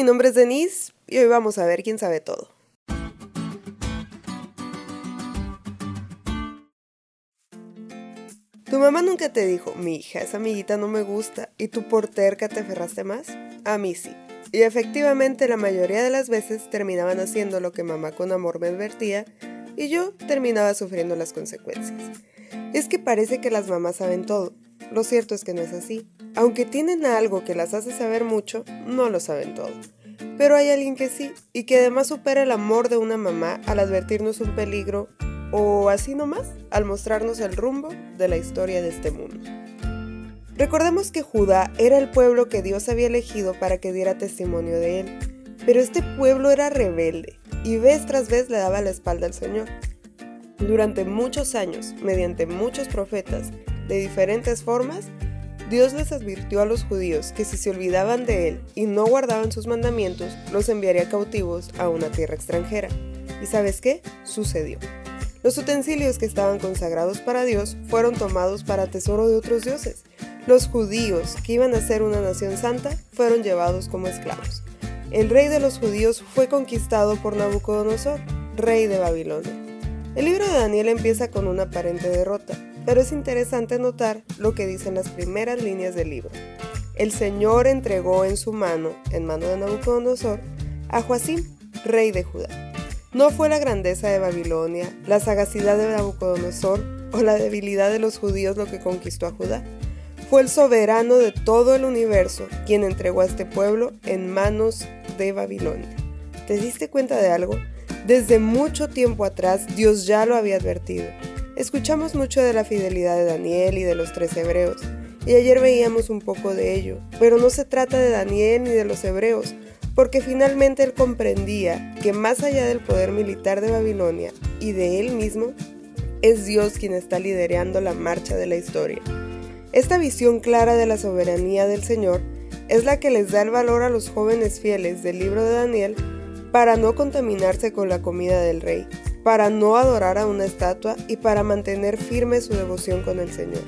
mi nombre es Denise y hoy vamos a ver quién sabe todo. ¿Tu mamá nunca te dijo, mi hija, esa amiguita no me gusta, y tú por terca te aferraste más? A mí sí. Y efectivamente la mayoría de las veces terminaban haciendo lo que mamá con amor me advertía y yo terminaba sufriendo las consecuencias. Es que parece que las mamás saben todo. Lo cierto es que no es así. Aunque tienen algo que las hace saber mucho, no lo saben todo. Pero hay alguien que sí, y que además supera el amor de una mamá al advertirnos un peligro o así nomás al mostrarnos el rumbo de la historia de este mundo. Recordemos que Judá era el pueblo que Dios había elegido para que diera testimonio de él, pero este pueblo era rebelde y vez tras vez le daba la espalda al Señor. Durante muchos años, mediante muchos profetas, de diferentes formas, Dios les advirtió a los judíos que si se olvidaban de Él y no guardaban sus mandamientos, los enviaría cautivos a una tierra extranjera. ¿Y sabes qué? Sucedió. Los utensilios que estaban consagrados para Dios fueron tomados para tesoro de otros dioses. Los judíos, que iban a ser una nación santa, fueron llevados como esclavos. El rey de los judíos fue conquistado por Nabucodonosor, rey de Babilonia. El libro de Daniel empieza con una aparente derrota, pero es interesante notar lo que dicen las primeras líneas del libro. El Señor entregó en su mano, en mano de Nabucodonosor, a Joacim, rey de Judá. No fue la grandeza de Babilonia, la sagacidad de Nabucodonosor o la debilidad de los judíos lo que conquistó a Judá. Fue el soberano de todo el universo quien entregó a este pueblo en manos de Babilonia. ¿Te diste cuenta de algo? Desde mucho tiempo atrás Dios ya lo había advertido. Escuchamos mucho de la fidelidad de Daniel y de los tres hebreos, y ayer veíamos un poco de ello, pero no se trata de Daniel ni de los hebreos, porque finalmente él comprendía que más allá del poder militar de Babilonia y de él mismo, es Dios quien está liderando la marcha de la historia. Esta visión clara de la soberanía del Señor es la que les da el valor a los jóvenes fieles del libro de Daniel para no contaminarse con la comida del rey, para no adorar a una estatua y para mantener firme su devoción con el Señor.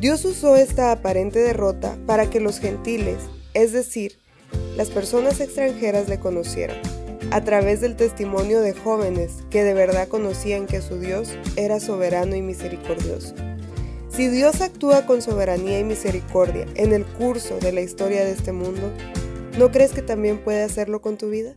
Dios usó esta aparente derrota para que los gentiles, es decir, las personas extranjeras le conocieron, a través del testimonio de jóvenes que de verdad conocían que su Dios era soberano y misericordioso. Si Dios actúa con soberanía y misericordia en el curso de la historia de este mundo, ¿no crees que también puede hacerlo con tu vida?